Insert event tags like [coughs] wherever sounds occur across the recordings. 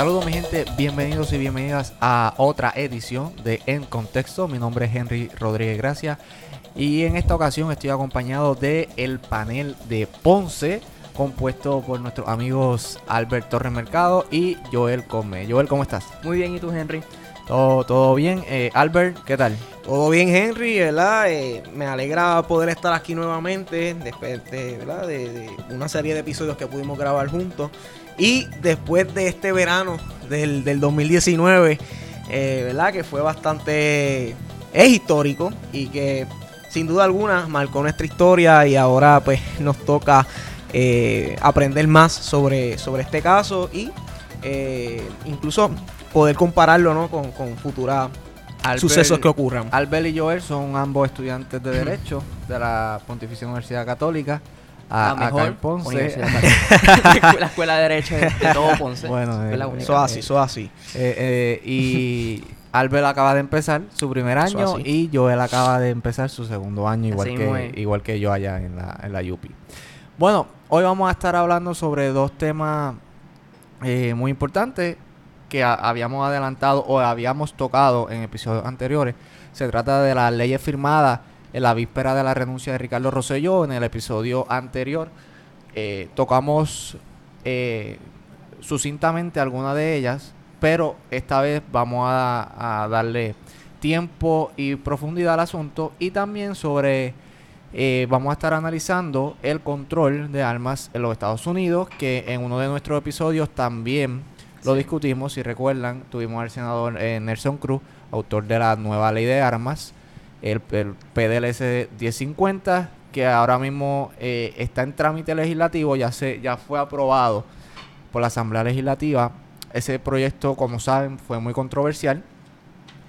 Saludos mi gente, bienvenidos y bienvenidas a otra edición de En Contexto. Mi nombre es Henry Rodríguez Gracia y en esta ocasión estoy acompañado de el panel de Ponce compuesto por nuestros amigos Albert Torres Mercado y Joel Come. Joel, ¿cómo estás? Muy bien, ¿y tú, Henry? Todo, todo bien. Eh, Albert, ¿qué tal? Todo bien, Henry, ¿verdad? Eh, me alegra poder estar aquí nuevamente después de, ¿verdad? De, una serie de episodios que pudimos grabar juntos. Y después de este verano del, del 2019, eh, ¿verdad? Que fue bastante... Es histórico y que sin duda alguna marcó nuestra historia y ahora pues nos toca eh, aprender más sobre, sobre este caso y eh, incluso poder compararlo ¿no? con, con futuras sucesos que ocurran. Albert y Joel son ambos estudiantes de Derecho de la Pontificia Universidad Católica. A, mejor acá en Ponce. [laughs] la escuela de Derecho de, todo Ponce. Bueno, eh, eso así, eso así. Eh, eh, y [laughs] Albert acaba de empezar su primer año y Joel acaba de empezar su segundo año, igual, que, igual que yo allá en la, en la UPI. Bueno, hoy vamos a estar hablando sobre dos temas eh, muy importantes que habíamos adelantado o habíamos tocado en episodios anteriores. Se trata de las leyes firmadas en la víspera de la renuncia de Ricardo Rosselló. En el episodio anterior eh, tocamos eh, sucintamente algunas de ellas, pero esta vez vamos a, a, darle tiempo y profundidad al asunto y también sobre eh, vamos a estar analizando el control de armas en los Estados Unidos, que en uno de nuestros episodios también lo discutimos. Si recuerdan, tuvimos al senador eh, Nelson Cruz, autor de la nueva ley de armas, el, el PDLS 1050, que ahora mismo eh, está en trámite legislativo, ya, se, ya fue aprobado por la Asamblea Legislativa. Ese proyecto, como saben, fue muy controversial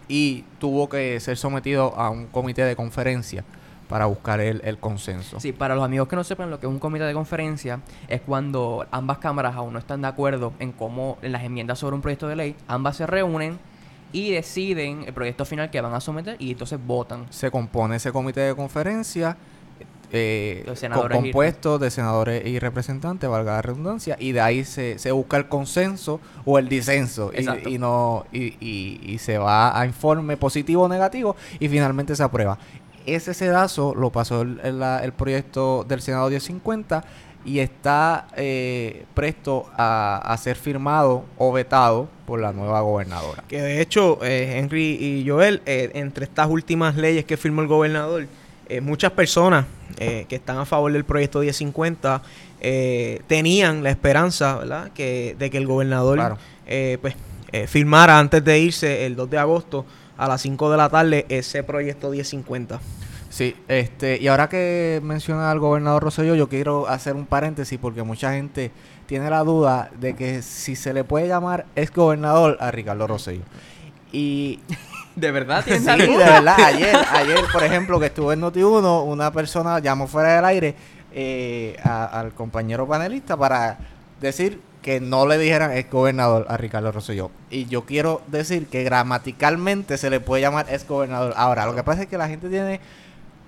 y tuvo que ser sometido a un comité de conferencia para buscar el, el, consenso. Sí, para los amigos que no sepan lo que es un comité de conferencia, es cuando ambas cámaras aún no están de acuerdo en cómo, en las enmiendas sobre un proyecto de ley, ambas se reúnen y deciden el proyecto final que van a someter y entonces votan. Se compone ese comité de conferencia eh, compuesto de senadores y representantes, valga la redundancia, y de ahí se, se busca el consenso o el disenso y, y, no y, y, y, se va a informe positivo o negativo y finalmente se aprueba ese sedazo lo pasó el, el, el, proyecto del Senado 1050 y está eh, presto a, a, ser firmado o vetado por la nueva gobernadora. Que de hecho, eh, Henry y Joel, eh, entre estas últimas leyes que firmó el gobernador, eh, muchas personas eh, que están a favor del proyecto 1050 eh, tenían la esperanza ¿verdad? Que, de que el gobernador claro. pues, firmara antes de irse el 2 de agosto a las 5 de la tarde ese proyecto 1050. Sí, este, y ahora que menciona al gobernador Rosselló, yo quiero hacer un paréntesis porque mucha gente tiene la duda de que si se le puede llamar ex gobernador a Ricardo Rosselló. Y [laughs] ¿De verdad? [laughs] sí, de verdad. Ayer, ayer, por ejemplo, que estuve en Noti1, una persona llamó fuera del aire eh, a, al compañero panelista para decir que no le dijeran ex gobernador a Ricardo Rosselló. Y yo quiero decir que gramaticalmente se le puede llamar ex gobernador. Ahora, lo que pasa es que la gente tiene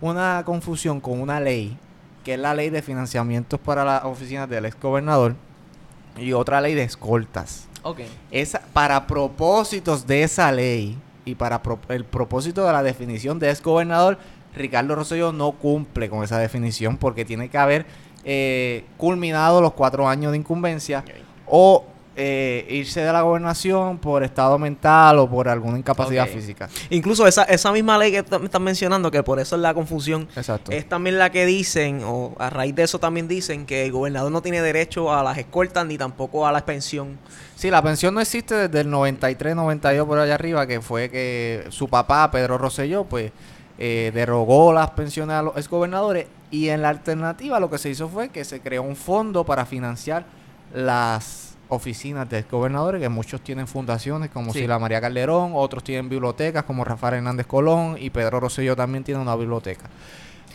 una confusión con una ley, que es la ley de financiamientos para las oficinas del ex gobernador, y otra ley de escoltas. Okay. Esa, para propósitos de esa ley y para pro, el propósito de la definición de ex gobernador, Ricardo Rosselló no cumple con esa definición porque tiene que haber eh, culminado los cuatro años de incumbencia okay. o eh, irse de la gobernación por estado mental o por alguna incapacidad okay. física. Incluso esa, esa misma ley que me están mencionando, que por eso es la confusión, Exacto. es también la que dicen, o a raíz de eso también dicen, que el gobernador no tiene derecho a las escoltas ni tampoco a la pensión. Sí, la pensión no existe desde el 93, 92 por allá arriba, que fue que su papá, Pedro Rosselló, pues eh, derogó las pensiones a los exgobernadores y en la alternativa lo que se hizo fue que se creó un fondo para financiar las oficinas de gobernadores, que muchos tienen fundaciones como sí. Sila María Calderón, otros tienen bibliotecas como Rafael Hernández Colón y Pedro Rosselló también tiene una biblioteca.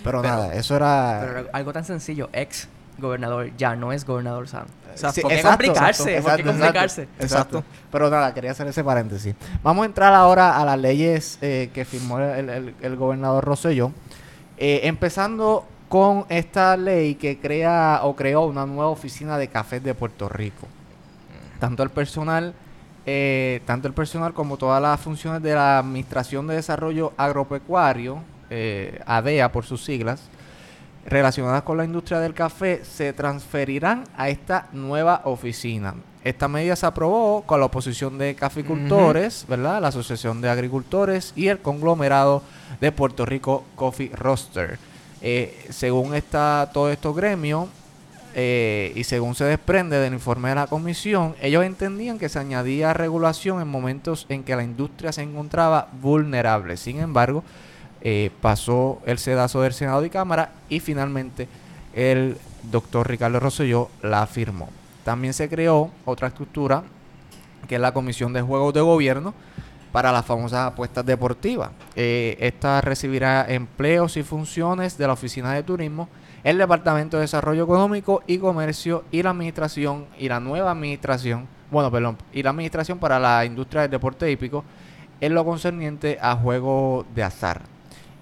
Pero, pero nada, eso era... Pero algo tan sencillo, ex gobernador ya no es gobernador Sam. O sea, sí, ¿por qué exacto, complicarse? Exacto, ¿Por qué complicarse? Exacto, exacto, Pero nada, quería hacer ese paréntesis. Vamos a entrar ahora a las leyes eh, que firmó el, el, el gobernador Rosselló. Eh, empezando con esta ley que crea o creó una nueva oficina de cafés de Puerto Rico tanto el personal eh, tanto el personal como todas las funciones de la Administración de Desarrollo Agropecuario, eh, ADEA por sus siglas, relacionadas con la industria del café, se transferirán a esta nueva oficina. Esta medida se aprobó con la oposición de caficultores, ¿verdad? La Asociación de Agricultores y el conglomerado de Puerto Rico Coffee Roaster. Eh, según esta, todo estos gremios, eh, y según se desprende del informe de la comisión, ellos entendían que se añadía regulación en momentos en que la industria se encontraba vulnerable. Sin embargo, eh, pasó el sedazo del Senado y Cámara y finalmente el doctor Ricardo Rosselló la firmó. También se creó otra estructura que es la Comisión de Juegos de Gobierno para las famosas apuestas deportivas. Eh, esta recibirá empleos y funciones de la Oficina de Turismo, el Departamento de Desarrollo Económico y Comercio y la Administración y la nueva Administración, bueno, perdón, y la Administración para la Industria del Deporte Hípico en lo concerniente a juegos de azar.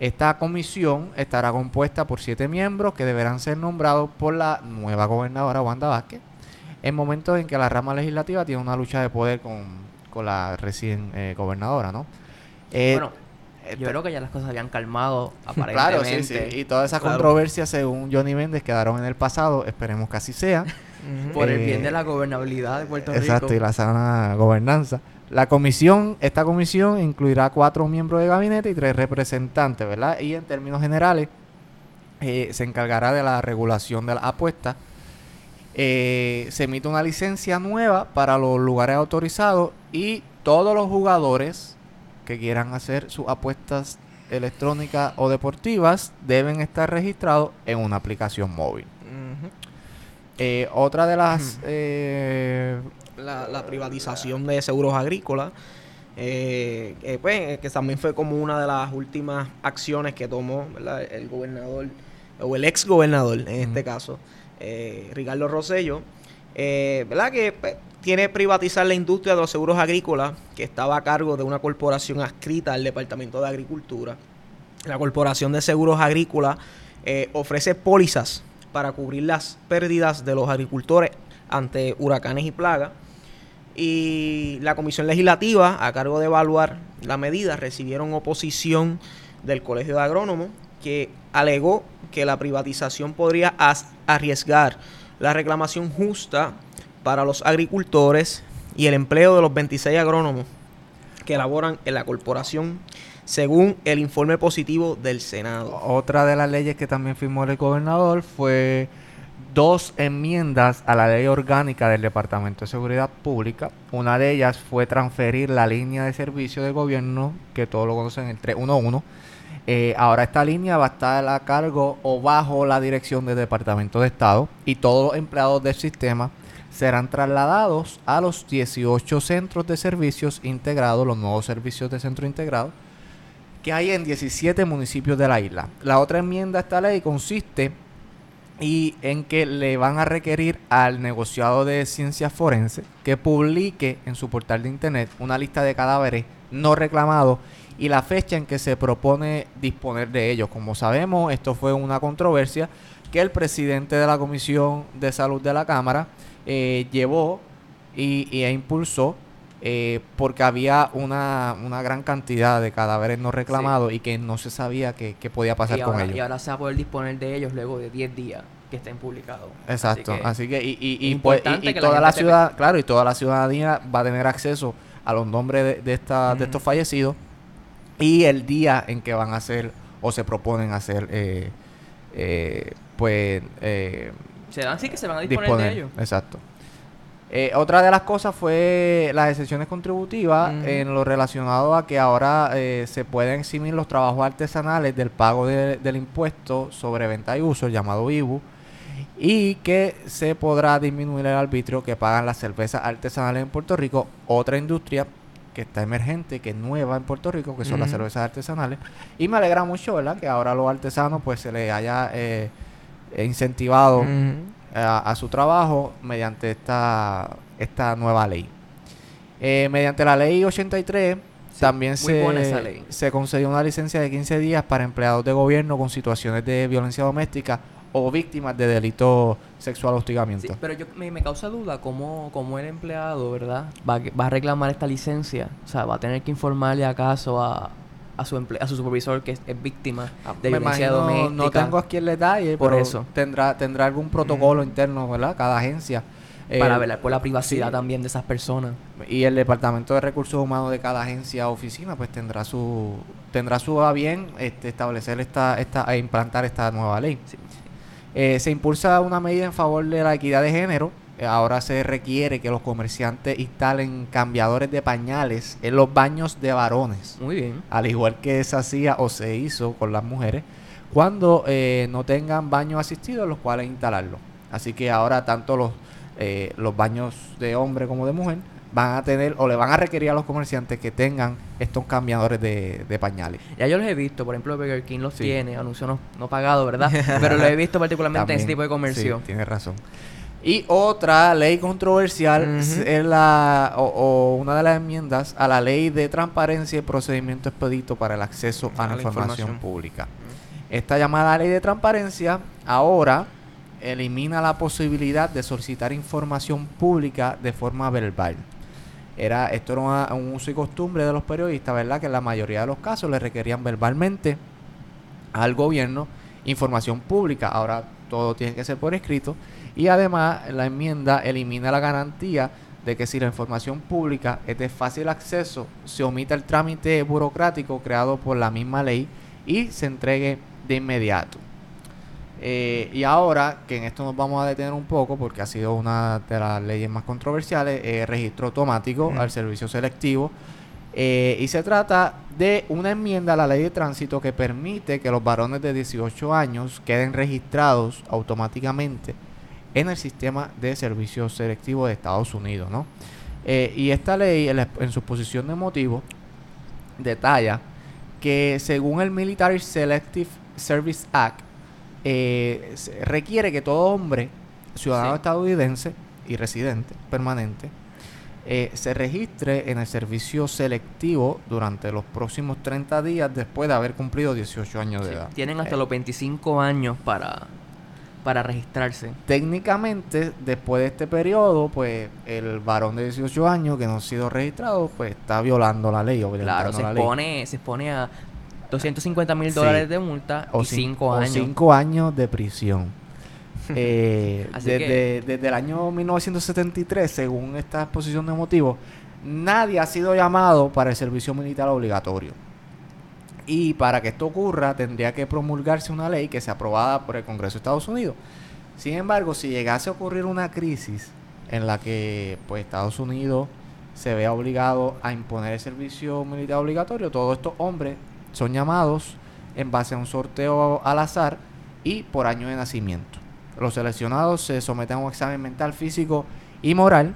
Esta comisión estará compuesta por siete miembros que deberán ser nombrados por la nueva gobernadora Wanda Vázquez en momentos en que la rama legislativa tiene una lucha de poder con, la recién eh, gobernadora, ¿no? Eh, bueno, yo este creo que ya las cosas habían calmado aparentemente. [laughs] Claro, sí, sí. Y todas esas controversias, según Johnny Méndez, quedaron en el pasado. Esperemos que así sea. Por el bien de la gobernabilidad de Puerto Rico. Exacto, y la sana gobernanza. La comisión, esta comisión incluirá cuatro miembros de gabinete y tres representantes, ¿verdad? Y en términos generales, eh, se encargará de la regulación de las apuestas. Eh, se emite una licencia nueva para los lugares autorizados y todos los jugadores que quieran hacer sus apuestas electrónicas o deportivas deben estar registrados en una aplicación móvil. Eh, otra de las la, privatización de seguros agrícolas. Eh, pues, que también fue como una de las últimas acciones que tomó el gobernador, o el ex gobernador en este caso, eh, Ricardo Rosello, eh, ¿verdad? que pues, tiene privatizar la industria de los seguros agrícolas, que estaba a cargo de una corporación adscrita al Departamento de Agricultura. La Corporación de Seguros Agrícolas ofrece pólizas para cubrir las pérdidas de los agricultores ante huracanes y plagas y la Comisión Legislativa, a cargo de evaluar la medida, recibieron oposición del Colegio de Agrónomos, que alegó que la privatización podría arriesgar la reclamación justa para los agricultores y el empleo de los 26 agrónomos que elaboran en la corporación según el informe positivo del Senado. Otra de las leyes que también firmó el gobernador fue dos enmiendas a la ley orgánica del Departamento de Seguridad Pública. Una de ellas fue transferir la línea de servicio de gobierno, que todos lo conocen, el 311. Eh, ahora esta línea va a estar a cargo o bajo la dirección del Departamento de Estado y todos los empleados del sistema serán trasladados a los 18 centros de servicios integrados, los nuevos servicios de centro integrado, que hay en 17 municipios de la isla. La otra enmienda a esta ley consiste y en que le van a requerir al negociado de ciencias forenses que publique en su portal de internet una lista de cadáveres no reclamados y la fecha en que se propone disponer de ellos. Como sabemos, esto fue una controversia que el presidente de la Comisión de Salud de la Cámara eh, llevó y, e impulsó eh, porque había una, una, gran cantidad de cadáveres no reclamados y que no se sabía qué, podía pasar con ellos. Y ahora se va a poder disponer de ellos luego de 10 días que estén publicados. Exacto, así que, y, y, pues, toda la, ciudad, claro, y toda la ciudadanía va a tener acceso a los nombres de, esta, de estos fallecidos y el día en que van a hacer o se proponen hacer, eh, eh, pues... Se dan sí que se van a disponer de ellos. Exacto. Eh, otra de las cosas fue las excepciones contributivas en lo relacionado a que ahora eh, se pueden eximir los trabajos artesanales del pago del impuesto sobre venta y uso, llamado IBU, y que se podrá disminuir el arbitrio que pagan las cervezas artesanales en Puerto Rico, otra industria que está emergente, que es nueva en Puerto Rico, que son las cervezas artesanales. Y me alegra mucho, ¿verdad? Que ahora a los artesanos pues se les haya eh, incentivado a, su trabajo mediante esta, esta nueva ley. Eh, mediante la ley 83 también se, se concedió una licencia de 15 días para empleados de gobierno con situaciones de violencia doméstica o víctimas de delitos sexual hostigamiento. pero yo, me, causa duda cómo, cómo el empleado, ¿verdad? Va, va a reclamar esta licencia. O sea, va a tener que informarle acaso a, a su a su supervisor que es, víctima ah, de violencia doméstica. No tengo aquí el detalle, por eso tendrá tendrá algún protocolo interno, ¿verdad? Cada agencia para velar por la privacidad también de esas personas. Y el departamento de recursos humanos de cada agencia o oficina, pues tendrá su tendrá su a bien este, establecer esta esta e implantar esta nueva ley. Eh, se impulsa una medida en favor de la equidad de género Ahora se requiere que los comerciantes instalen cambiadores de pañales en los baños de varones. Muy bien. Al igual que se hacía o se hizo con las mujeres, cuando eh, no tengan baños asistidos, los cuales instalarlo. Así que ahora tanto los, eh, los baños de hombre como de mujer van a tener o le van a requerir a los comerciantes que tengan estos cambiadores de, pañales. Ya yo los he visto, por ejemplo, Burger King los tiene, anuncio no, no pagado, ¿verdad? [laughs] Pero lo he visto particularmente en este tipo de comercio. Sí, tienes razón. Y otra ley controversial es la, o, una de las enmiendas a la ley de transparencia y procedimiento expedito para el acceso a, la, información, pública. Esta llamada ley de transparencia ahora elimina la posibilidad de solicitar información pública de forma verbal. Era, esto era un uso y costumbre de los periodistas, ¿verdad? Que en la mayoría de los casos le requerían verbalmente al gobierno información pública. Ahora todo tiene que ser por escrito y además la enmienda elimina la garantía de que si la información pública es de fácil acceso, se omita el trámite burocrático creado por la misma ley y se entregue de inmediato. Eh, y ahora, que en esto nos vamos a detener un poco, porque ha sido una de las leyes más controversiales, eh, registro automático al servicio selectivo. Eh, y se trata de una enmienda a la ley de tránsito que permite que los varones de 18 años queden registrados automáticamente en el sistema de servicios selectivos de Estados Unidos, ¿no? Eh, y esta ley, en, su posición de motivo, detalla que según el Military Selective Service Act, eh, requiere que todo hombre, ciudadano estadounidense y residente permanente, eh, se registre en el servicio selectivo durante los próximos 30 días después de haber cumplido 18 años de edad. Tienen hasta los 25 años para para registrarse. Técnicamente, después de este periodo, pues el varón de 18 años que no ha sido registrado, pues está violando la ley. Claro, se, expone, se expone a 250 mil dólares de multa o y 5 años. 5 años de prisión. [laughs] eh, desde, desde el año 1973, según esta exposición de motivos, nadie ha sido llamado para el servicio militar obligatorio. Y para que esto ocurra, tendría que promulgarse una ley que sea aprobada por el Congreso de Estados Unidos. Sin embargo, si llegase a ocurrir una crisis en la que pues, Estados Unidos se vea obligado a imponer el servicio militar obligatorio, todos estos hombres son llamados en base a un sorteo al azar y por año de nacimiento. Los seleccionados se someten a un examen mental, físico y moral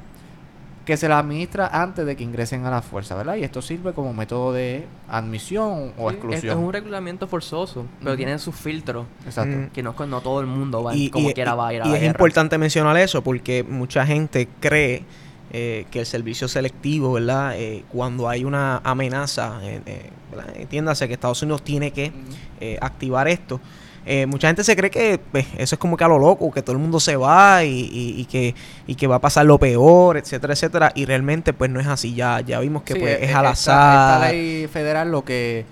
que se la administra antes de que ingresen a la fuerza, ¿verdad? Y esto sirve como método de admisión o exclusión. Es, un regulamiento forzoso, pero tiene sus filtros. Exacto. Que no, no todo el mundo va, como quiera va a ir a Y es importante mencionar eso porque mucha gente cree eh, que el servicio selectivo, ¿verdad? Eh, cuando hay una amenaza, eh, eh entiéndase que Estados Unidos tiene que activar esto eh, mucha gente se cree que pues, eso es como que a lo loco, que todo el mundo se va y, que, y que va a pasar lo peor, etcétera, etcétera. Y realmente pues no es así. Ya, ya vimos que pues, es, al azar. Esta ley federal lo que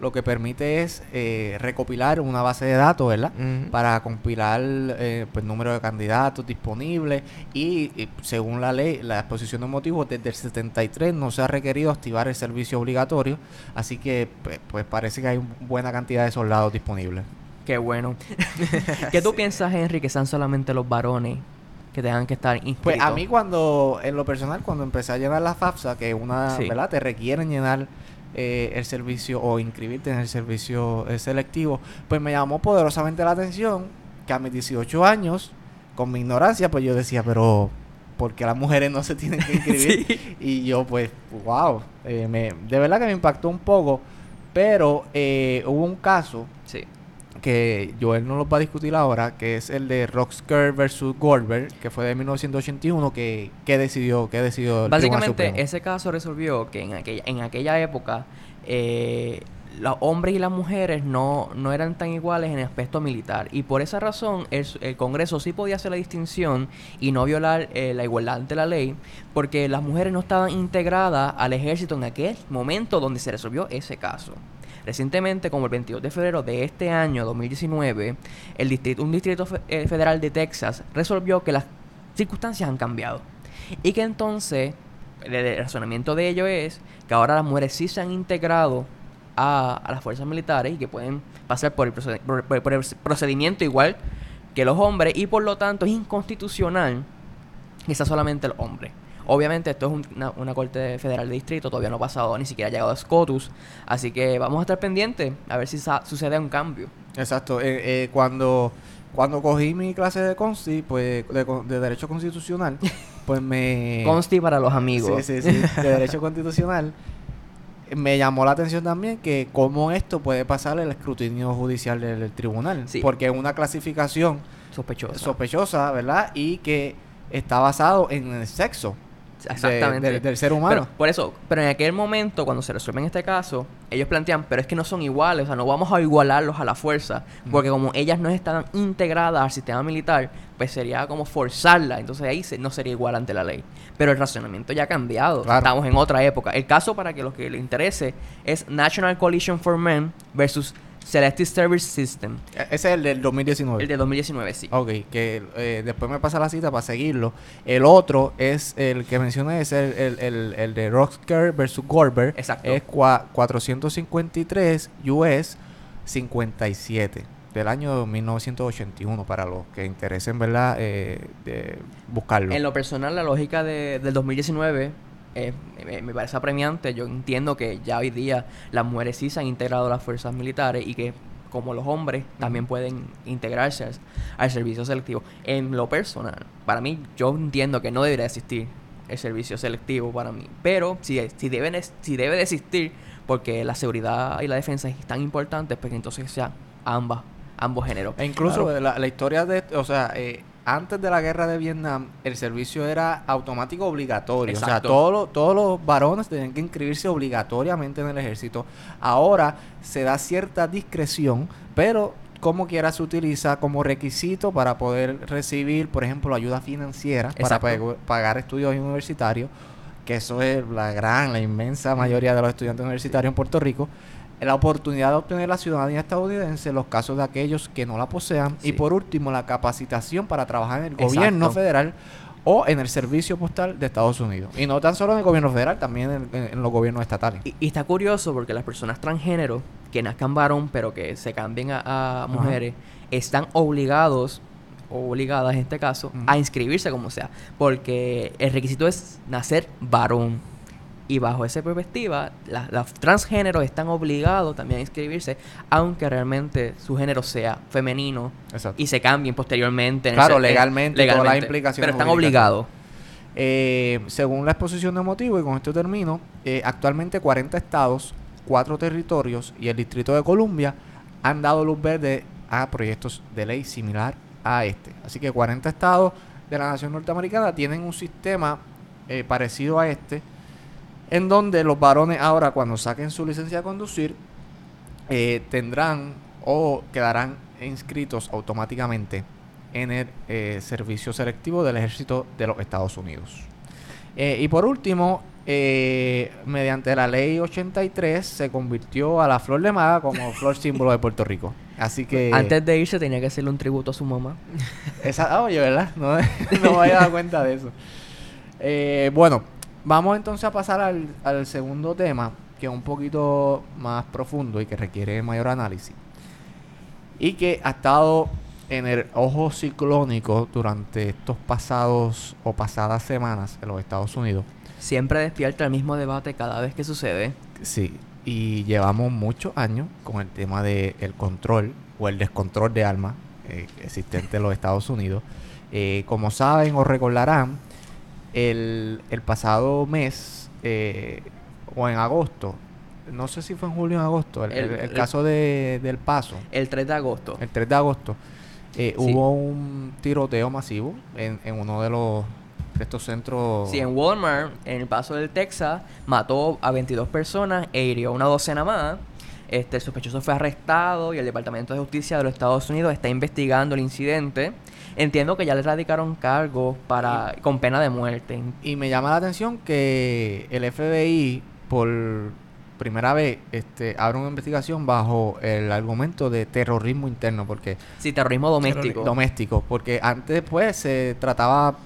lo que permite es eh, recopilar una base de datos, ¿verdad? Para compilar eh, pues número de candidatos disponibles y, según la ley, la exposición de motivos desde el 73 no se ha requerido activar el servicio obligatorio, así que pues, pues parece que hay una buena cantidad de soldados disponibles. Qué bueno. [laughs] [laughs] ¿Qué tú piensas, Henry, que sean solamente los varones que tengan que estar inscritos? Pues a mí cuando, en lo personal, cuando empecé a llenar la FAFSA, que una, ¿verdad? Te requieren llenar eh, el servicio o inscribirte en el servicio eh, selectivo, pues me llamó poderosamente la atención que a mis 18 años, con mi ignorancia, pues yo decía, pero ¿por qué las mujeres no se tienen que [laughs] inscribir? Y yo pues, wow, eh, me, de verdad que me impactó un poco, pero hubo un caso que Joel no lo va a discutir ahora, que es el de Roxker versus Goldberg, que fue de 1981, que, que decidió, que decidió Básicamente, ese caso resolvió que en aquella, en aquella época eh, los hombres y las mujeres no, no eran tan iguales en el aspecto militar. Y por esa razón el, Congreso sí podía hacer la distinción y no violar eh, la igualdad ante la ley, porque las mujeres no estaban integradas al ejército en aquel momento donde se resolvió ese caso. Recientemente, como el 22 de febrero de este año 2019, el distrito, un distrito eh, federal de Texas resolvió que las circunstancias han cambiado y que entonces el razonamiento de ello es que ahora las mujeres sí se han integrado a, las fuerzas militares y que pueden pasar por el, procedimiento igual que los hombres y por lo tanto es inconstitucional que sea solamente el hombre. Obviamente esto es una, corte federal de distrito, todavía no ha pasado, ni siquiera ha llegado a SCOTUS, así que vamos a estar pendientes a ver si sucede un cambio. Exacto, eh, eh, cuando, cuando cogí mi clase de consti, pues de, de Derecho Constitucional, [laughs] pues me... Consti para los amigos. Sí, sí, sí, de Derecho Constitucional me llamó la atención también que cómo esto puede pasar el escrutinio judicial del, tribunal. Porque es una clasificación sospechosa. sospechosa, ¿verdad? Y que está basado en el sexo. Exactamente. del ser humano. por eso, pero en aquel momento, cuando se resuelve en este caso, ellos plantean, pero es que no son iguales, o sea, no vamos a igualarlos a la fuerza, porque como ellas no estaban integradas al sistema militar, pues sería como forzarla, entonces ahí no sería igual ante la ley. Pero el racionamiento ya ha cambiado, estamos en otra época. El caso para que los que les interese es National Coalition for Men versus Selective Service System. E, ese es el del 2019. El del 2019, sí. Ok, que eh, después me pasa la cita para seguirlo. El otro es el que mencioné, es el, el, el, el de Roxker versus Gorber. Exacto. Es 453 US 57 del año 1981 para los que interesen, ¿verdad? Eh, de buscarlo. En lo personal, la lógica de, del 2019 eh, me, parece apremiante. Yo entiendo que ya hoy día las mujeres sí se han integrado a las fuerzas militares y que como los hombres también pueden integrarse al, servicio selectivo. En lo personal, para mí yo entiendo que no debería existir el servicio selectivo para mí, pero si, si, deben, si debe de existir porque la seguridad y la defensa es tan importante, pues entonces sea ambas, ambos géneros. E incluso la, la, historia de, o sea, eh, antes de la guerra de Vietnam, el servicio era automático obligatorio. O sea, todos los, todos los varones tenían que inscribirse obligatoriamente en el ejército. Ahora se da cierta discreción, pero como quiera se utiliza como requisito para poder recibir, por ejemplo, ayuda financiera para pagar estudios universitarios, que eso es la gran, la inmensa mayoría de los estudiantes universitarios en Puerto Rico la oportunidad de obtener la ciudadanía estadounidense en los casos de aquellos que no la posean y por último la capacitación para trabajar en el gobierno federal o en el servicio postal de Estados Unidos. Y no tan solo en el gobierno federal, también en, los gobiernos estatales. Y, está curioso porque las personas transgénero que nazcan varón pero que se cambien a, mujeres están obligados o obligadas en este caso a inscribirse como sea porque el requisito es nacer varón y bajo esa perspectiva, los transgéneros están obligados también a inscribirse, aunque realmente su género sea femenino y se cambien posteriormente. Claro, legalmente, legalmente, todas las implicaciones. Pero están obligados. Eh, según la exposición de motivo, y con esto termino, eh, actualmente 40 estados, 4 territorios y el Distrito de Columbia han dado luz verde a proyectos de ley similar a este. Así que 40 estados de la nación norteamericana tienen un sistema eh, parecido a este en donde los varones ahora cuando saquen su licencia de conducir eh, tendrán o quedarán inscritos automáticamente en el eh, servicio selectivo del ejército de los Estados Unidos. Eh, y por último, mediante la ley 83 se convirtió a la flor de maga como [laughs] flor símbolo de Puerto Rico. Así que... Antes de irse tenía que hacerle un tributo a su mamá. [laughs] Esa, oye, ¿verdad? No, [laughs] no me había dado cuenta de eso. bueno, Vamos entonces a pasar al, segundo tema, que es un poquito más profundo y que requiere mayor análisis. Y que ha estado en el ojo ciclónico durante estos pasados o pasadas semanas en los Estados Unidos. Siempre despierta el mismo debate cada vez que sucede. Sí, y llevamos muchos años con el tema del control o el descontrol de armas eh, existente en los Estados Unidos. Eh, como saben o recordarán, el, el pasado mes eh, o en agosto, no sé si fue en julio o en agosto, el, caso de, del paso. El 3 de agosto. El 3 de agosto. Eh, hubo un tiroteo masivo en, en uno de los de estos centros. Sí, en Walmart, en el paso del Texas, mató a 22 personas e hirió una docena más. Este, el sospechoso fue arrestado y el Departamento de Justicia de los Estados Unidos está investigando el incidente. Entiendo que ya le radicaron cargos para con pena de muerte. Y me llama la atención que el FBI por primera vez este, abre una investigación bajo el argumento de terrorismo interno, porque... Sí, terrorismo doméstico. doméstico, porque antes pues se trataba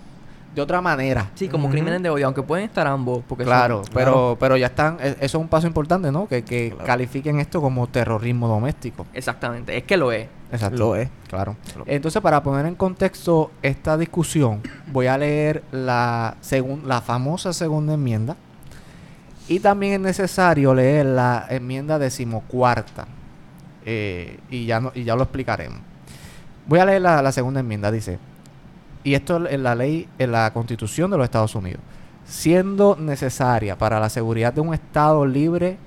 de otra manera. Sí, como crímenes de odio, aunque pueden estar ambos. Porque claro, pero, pero ya están, e, eso es un paso importante, ¿no? Que, que califiquen esto como terrorismo doméstico. Exactamente, es que lo es. Exacto. Lo es. Claro. Entonces, para poner en contexto esta discusión, voy a leer la, la famosa segunda enmienda. Y también es necesario leer la enmienda decimocuarta. Eh, y, ya no, y ya lo explicaremos. Voy a leer la, la segunda enmienda. Dice, y esto en la ley, en la constitución de los Estados Unidos, siendo necesaria para la seguridad de un Estado libre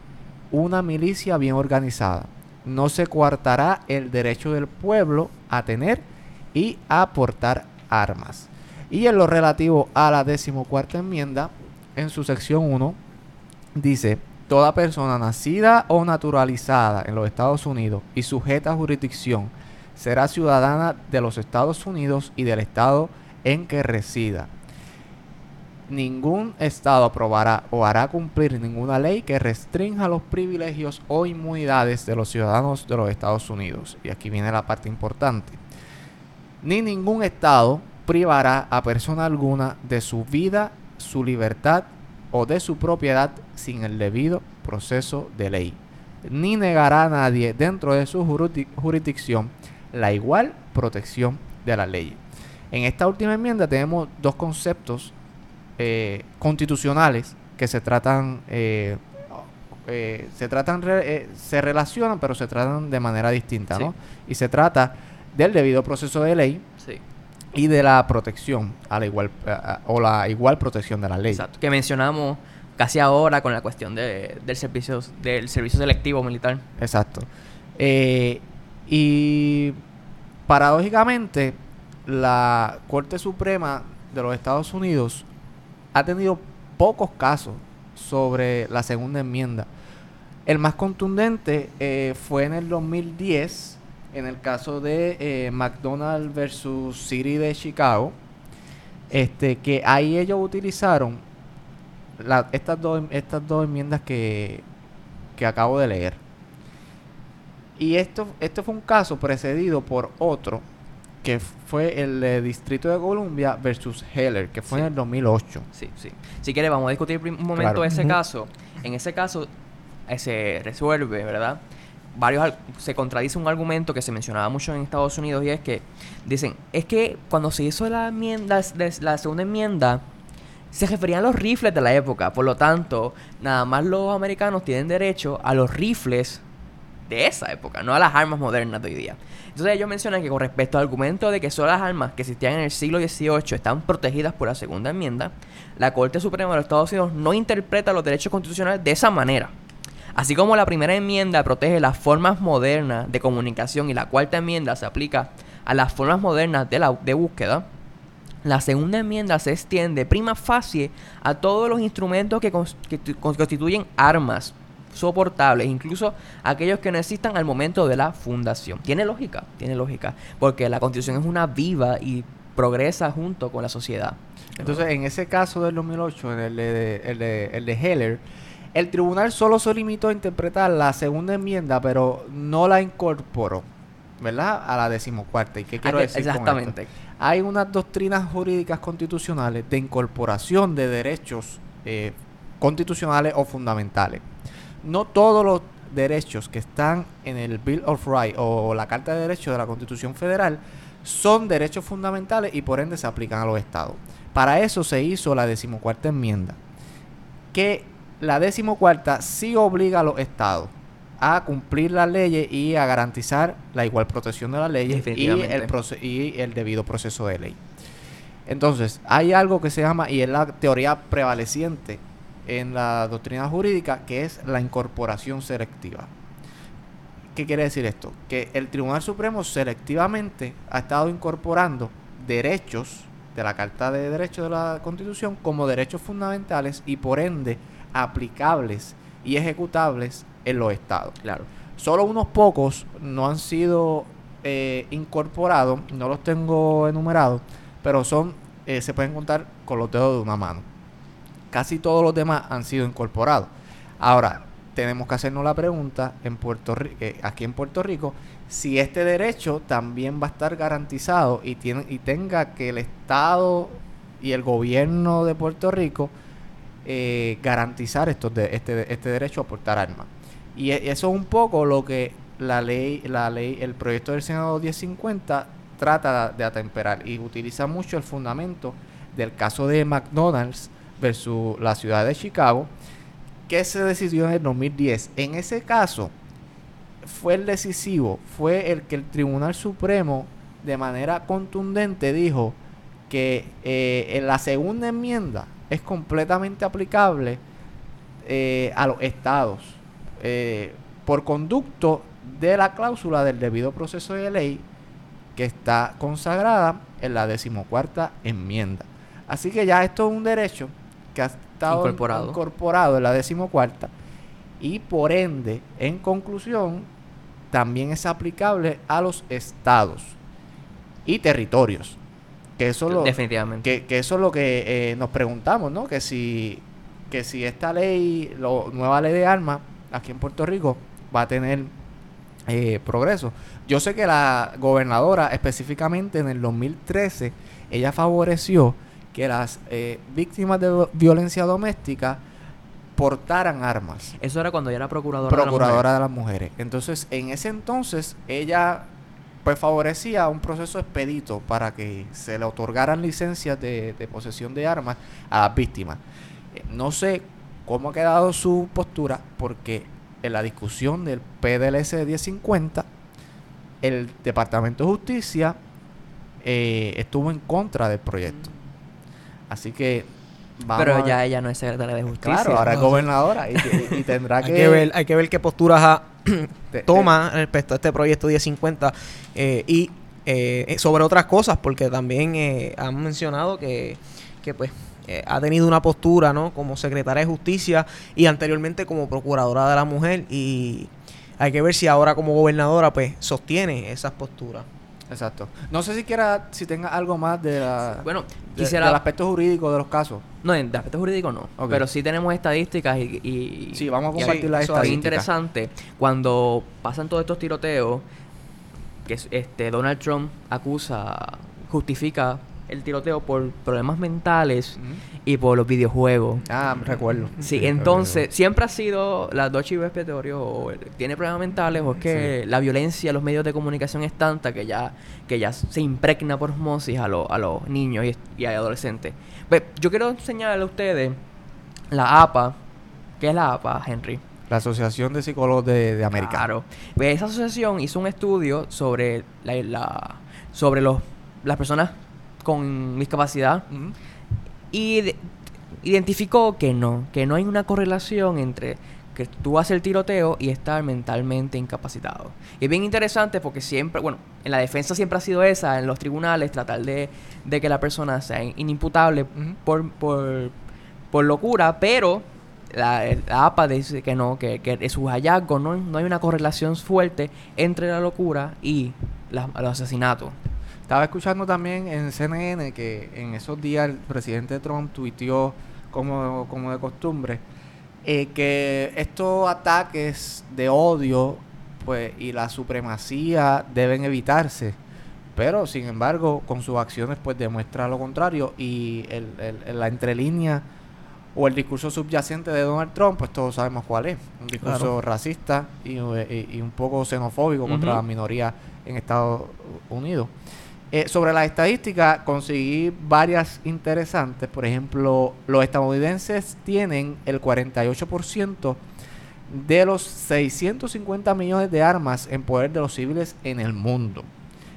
una milicia bien organizada. No se coartará el derecho del pueblo a tener y a portar armas. Y en lo relativo a la decimocuarta enmienda, en su sección 1, dice, toda persona nacida o naturalizada en los Estados Unidos y sujeta a jurisdicción será ciudadana de los Estados Unidos y del estado en que resida. Ningún estado aprobará o hará cumplir ninguna ley que restrinja los privilegios o inmunidades de los ciudadanos de los Estados Unidos. Y aquí viene la parte importante. Ni ningún estado privará a persona alguna de su vida, su libertad o de su propiedad sin el debido proceso de ley. Ni negará a nadie dentro de su jurisdicción la igual protección de la ley. En esta última enmienda tenemos dos conceptos eh, constitucionales que se tratan, eh, eh, se tratan, se relacionan, pero se tratan de manera distinta, ¿no? Y se trata del debido proceso de ley y de la protección a la igual o la igual protección de la ley. Exacto. Que mencionamos casi ahora con la cuestión de, del servicio del servicio selectivo militar. Exacto. Y paradójicamente, la Corte Suprema de los Estados Unidos ha tenido pocos casos sobre la segunda enmienda. El más contundente eh, fue en el 2010, en el caso de eh, McDonald's versus City de Chicago, este, que ahí ellos utilizaron estas, dos, estas dos enmiendas que, que acabo de leer. Y esto, esto fue un caso precedido por otro, que fue el Distrito de Columbia versus Heller, que fue en el 2008. Sí, sí. Si quieres, vamos a discutir un momento ese caso. En ese caso eh, se resuelve, ¿verdad? Varios se contradice un argumento que se mencionaba mucho en Estados Unidos y es que dicen, es que cuando se hizo la enmienda, la segunda enmienda, se referían a los rifles de la época. Por lo tanto, nada más los americanos tienen derecho a los rifles de esa época, no a las armas modernas de hoy día. Entonces ellos mencionan que con respecto al argumento de que solo las armas que existían en el siglo XVIII están protegidas por la segunda enmienda, la Corte Suprema de los Estados Unidos no interpreta los derechos constitucionales de esa manera. Así como la primera enmienda protege las formas modernas de comunicación y la cuarta enmienda se aplica a las formas modernas de, la, de búsqueda, la segunda enmienda se extiende prima facie a todos los instrumentos que, que constituyen armas soportables, incluso aquellos que no existan al momento de la fundación. Tiene lógica, tiene lógica, porque la constitución es una viva y progresa junto con la sociedad. Entonces, en ese caso del 2008, en el de, el de, el de Heller, el tribunal solo se limitó a interpretar la segunda enmienda, pero no la incorporó, ¿verdad? A la decimocuarta. ¿Y qué quiero decir? Exactamente. Hay unas doctrinas jurídicas constitucionales de incorporación de derechos eh, constitucionales o fundamentales no todos los derechos que están en el Bill of Rights o la Carta de Derechos de la Constitución Federal son derechos fundamentales y por ende se aplican a los estados. Para eso se hizo la decimocuarta enmienda, que la decimocuarta sí obliga a los estados a cumplir las leyes y a garantizar la igual protección de las leyes y el, y el debido proceso de ley. Entonces, hay algo que se llama, y es la teoría prevaleciente en la doctrina jurídica, que es la incorporación selectiva. ¿Qué quiere decir esto? Que el Tribunal Supremo selectivamente ha estado incorporando derechos de la Carta de Derechos de la Constitución como derechos fundamentales y por ende aplicables y ejecutables en los estados. Claro. Solo unos pocos no han sido eh, incorporados, no los tengo enumerados, pero son, eh, se pueden contar con los dedos de una mano. Casi todos los demás han sido incorporados. Ahora, tenemos que hacernos la pregunta en Puerto eh, aquí en Puerto Rico, si este derecho también va a estar garantizado y, tiene, y tenga que el Estado y el gobierno de Puerto Rico eh, garantizar estos de, este, este derecho a portar armas. Y e, eso es un poco lo que la ley, la ley, el proyecto del Senado 1050 trata de atemperar y utiliza mucho el fundamento del caso de McDonald's versus la ciudad de Chicago, que se decidió en el 2010. En ese caso, fue el decisivo, fue el que el Tribunal Supremo de manera contundente dijo que eh, la segunda enmienda es completamente aplicable eh, a los estados eh, por conducto de la cláusula del debido proceso de ley que está consagrada en la decimocuarta enmienda. Así que ya esto es un derecho que ha estado incorporado, incorporado en la decimocuarta y por ende, en conclusión, también es aplicable a los estados y territorios. Que eso lo, Definitivamente. Que, eso es lo que eh, nos preguntamos, ¿no? Que si, que si esta ley, lo, nueva ley de armas, aquí en Puerto Rico, va a tener eh, progreso. Yo sé que la gobernadora, específicamente en el 2013, ella favoreció que las eh, víctimas de violencia doméstica portaran armas. Eso era cuando ella era procuradora, procuradora de, las mujeres. Entonces, en ese entonces, ella pues favorecía un proceso expedito para que se le otorgaran licencias de, posesión de armas a las víctimas. Eh, no sé cómo ha quedado su postura, porque en la discusión del PDLS 1050, el Departamento de Justicia eh, estuvo en contra del proyecto. Así que Pero ya ella no es secretaria de justicia. Claro, ahora es gobernadora y, tendrá [laughs] que... ver, hay que ver qué posturas [coughs] toma respecto a este proyecto 1050 eh, y eh, sobre otras cosas, porque también eh, han mencionado que, que pues eh, ha tenido una postura, ¿no? Como secretaria de justicia y anteriormente como procuradora de la mujer y hay que ver si ahora como gobernadora pues sostiene esas posturas. Exacto. No sé si quiera, si tenga algo más de la, bueno, quisiera, del aspecto jurídico de los casos. No, de aspecto jurídico no. Pero sí tenemos estadísticas y, y sí, vamos a compartir las estadísticas. Es interesante cuando pasan todos estos tiroteos que este Donald Trump acusa, justifica el tiroteo por problemas mentales y por los videojuegos. Ah, recuerdo. Sí, entonces, siempre ha sido la dos chivas o tiene problemas mentales o es que la violencia en los medios de comunicación es tanta que ya, que ya se impregna por osmosis a, a los niños y, a adolescentes. Pues, yo quiero enseñarle a ustedes la APA. ¿Qué es la APA, Henry? La Asociación de Psicólogos de, América. Claro. Pues esa asociación hizo un estudio sobre la, sobre los las personas con discapacidad y identificó que no, que no hay una correlación entre que tú haces el tiroteo y estar mentalmente incapacitado. Y es bien interesante porque siempre, bueno, en la defensa siempre ha sido esa, en los tribunales, tratar de, de que la persona sea inimputable por, por, por, locura, pero la, APA dice que no, que, que sus hallazgos no, no hay una correlación fuerte entre la locura y los asesinatos. Estaba escuchando también en CNN que en esos días el presidente Trump tuiteó, como, como de costumbre, eh, que estos ataques de odio pues y la supremacía deben evitarse. Pero, sin embargo, con sus acciones pues demuestra lo contrario y el, la entrelínea o el discurso subyacente de Donald Trump, pues todos sabemos cuál es. Un discurso racista y, un poco xenofóbico contra las minorías en Estados Unidos. Eh, sobre las estadísticas conseguí varias interesantes. Por ejemplo, los estadounidenses tienen el 48% de los 650 millones de armas en poder de los civiles en el mundo.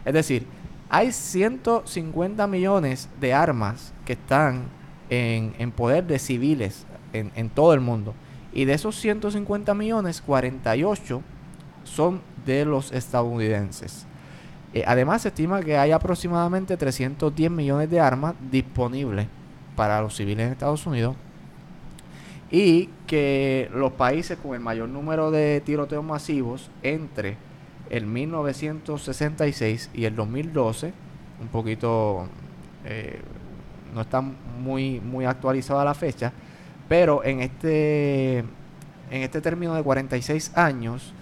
Es decir, hay 150 millones de armas que están en, poder de civiles en, en todo el mundo. Y de esos 150 millones, 48 son de los estadounidenses. Eh, además, se estima que hay aproximadamente 310 millones de armas disponibles para los civiles en Estados Unidos. y que los países con el mayor número de tiroteos masivos entre el 1966 y el 2012, un poquito, eh, no está muy, muy actualizada la fecha, pero en este, en este término de 46 años,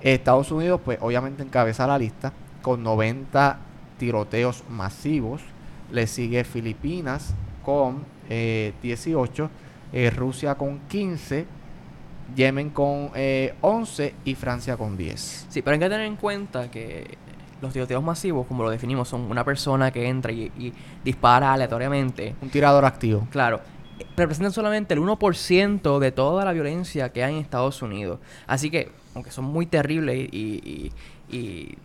Estados Unidos, pues obviamente encabeza la lista con 90 tiroteos masivos. Le sigue Filipinas con 18, eh, eh, Rusia con 15, Yemen con 11 eh, y Francia con 10. Sí, pero hay que tener en cuenta que los tiroteos masivos, como lo definimos, son una persona que entra y, y dispara aleatoriamente. Un tirador activo. Claro representan solamente el 1% de toda la violencia que hay en Estados Unidos. Así que, aunque son muy terribles y, y,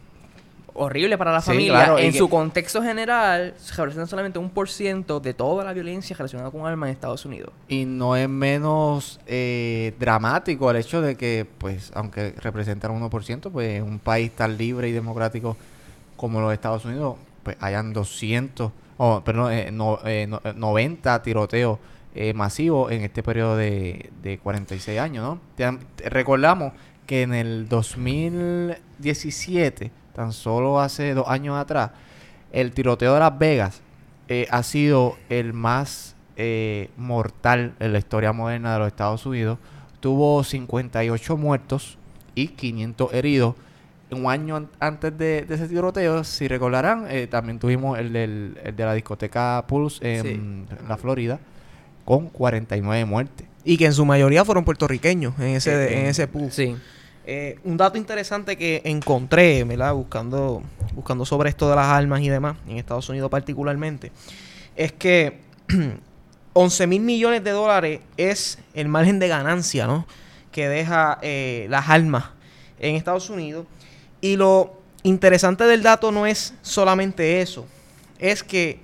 horribles para la familia, en su contexto general, representan solamente un por ciento de toda la violencia relacionada con armas en Estados Unidos. Y no es menos eh, dramático el hecho de que, pues, aunque representan un 1%, pues en un país tan libre y democrático como los Estados Unidos, pues hayan 200, oh, perdón, eh, no, eh, 90 tiroteos eh, masivo en este periodo de, de 46 años, ¿no? recordamos que en el 2017, tan solo hace dos años atrás, el tiroteo de Las Vegas eh, ha sido el más eh, mortal en la historia moderna de los Estados Unidos. Tuvo 58 muertos y 500 heridos. Un año antes de, ese tiroteo, si recordarán, también tuvimos el, del, de la discoteca Pulse en la Florida con 49 muertes. Y que en su mayoría fueron puertorriqueños en ese, eh, en ese pool. Sí. Eh, un dato interesante que encontré, ¿verdad? Buscando, buscando sobre esto de las armas y demás, en Estados Unidos particularmente, es que [clears throat] 11 mil millones de dólares es el margen de ganancia, ¿no? Que deja eh, las armas en Estados Unidos. Y lo interesante del dato no es solamente eso, es que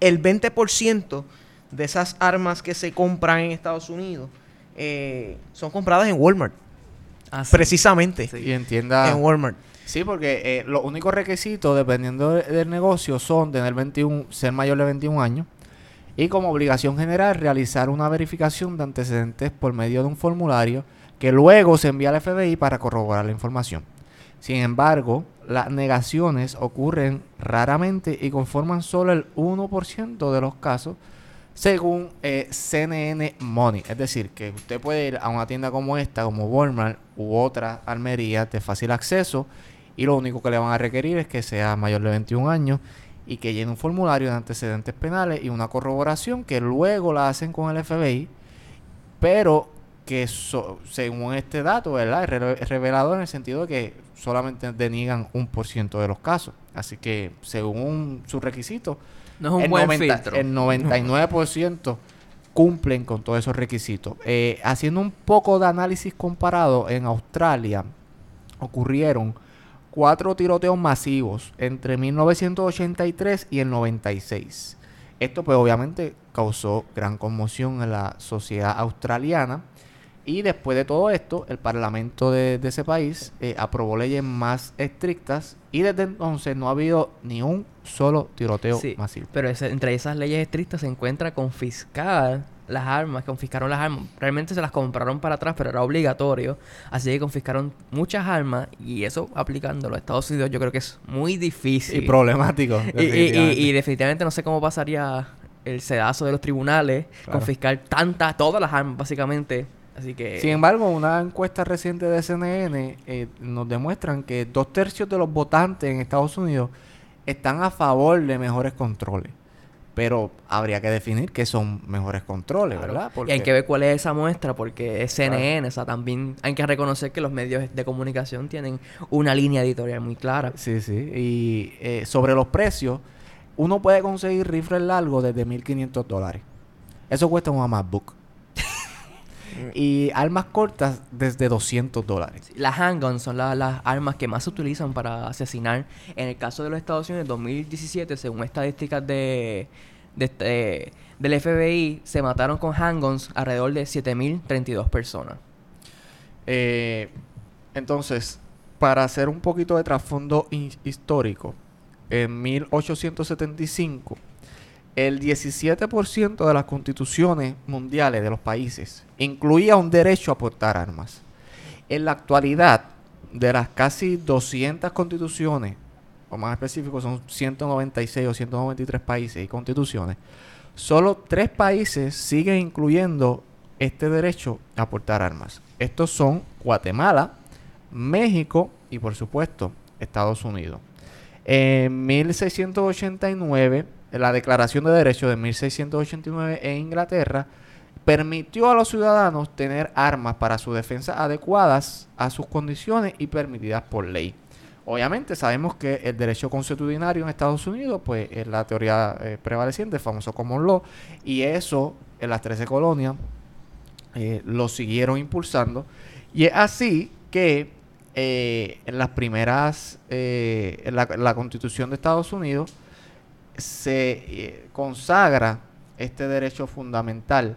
el 20% de esas armas que se compran en Estados Unidos eh, son compradas en Walmart. Ah, Precisamente. Y entienda. En Walmart. Sí, porque eh, los únicos requisitos, dependiendo del negocio, son tener 21, ser mayor de 21 años y como obligación general realizar una verificación de antecedentes por medio de un formulario que luego se envía al FBI para corroborar la información. Sin embargo, las negaciones ocurren raramente y conforman solo el 1% de los casos según eh, CNN Money. Es decir, que usted puede ir a una tienda como esta, como Walmart u otra almería de fácil acceso y lo único que le van a requerir es que sea mayor de 21 años y que llene un formulario de antecedentes penales y una corroboración que luego la hacen con el FBI, pero que según este dato, ¿verdad? Es revelador en el sentido de que solamente deniegan un por ciento de los casos. Así que según sus requisitos, no es un el buen filtro. El 99% cumplen con todos esos requisitos. Eh, haciendo un poco de análisis comparado, en Australia ocurrieron cuatro tiroteos masivos entre 1983 y el 96. Esto pues obviamente causó gran conmoción en la sociedad australiana y después de todo esto, el parlamento de, ese país eh, aprobó leyes más estrictas y desde entonces no ha habido ni un solo tiroteo masivo. Pero entre esas leyes estrictas se encuentra confiscar las armas, confiscaron las armas. Realmente se las compraron para atrás, pero era obligatorio. Así que confiscaron muchas armas y eso aplicándolo a Estados Unidos yo creo que es muy difícil. Y problemático. Y, definitivamente no sé cómo pasaría el sedazo de los tribunales, confiscar tantas, todas las armas básicamente Así que... Sin embargo, una encuesta reciente de CNN eh, nos demuestran que dos tercios de los votantes en Estados Unidos están a favor de mejores controles. Pero habría que definir qué son mejores controles, ¿verdad? Y hay que ver cuál es esa muestra, porque es CNN, o sea, también hay que reconocer que los medios de comunicación tienen una línea editorial muy clara. Sí, sí. Y eh, sobre los precios, uno puede conseguir rifles largos desde 1.500 dólares. Eso cuesta un MacBook y armas cortas desde 200 dólares. Las handguns son las armas que más se utilizan para asesinar. En el caso de los Estados Unidos, en 2017, según estadísticas de, de, del FBI, se mataron con handguns alrededor de 7.032 personas. Eh, entonces, para hacer un poquito de trasfondo histórico, en 1875 el 17% de las constituciones mundiales de los países incluía un derecho a portar armas. En la actualidad, de las casi 200 constituciones, o más específico, son 196 o 193 países y constituciones, solo tres países siguen incluyendo este derecho a portar armas. Estos son Guatemala, México y por supuesto Estados Unidos. En 1689, la Declaración de Derechos de 1689 en Inglaterra permitió a los ciudadanos tener armas para su defensa adecuadas a sus condiciones y permitidas por ley. Obviamente sabemos que el derecho consuetudinario en Estados Unidos pues es la teoría eh, prevaleciente, el famoso common law, y eso en las 13 colonias eh, lo siguieron impulsando. Y es así que eh, en las primeras, en la, constitución de Estados Unidos se consagra este derecho fundamental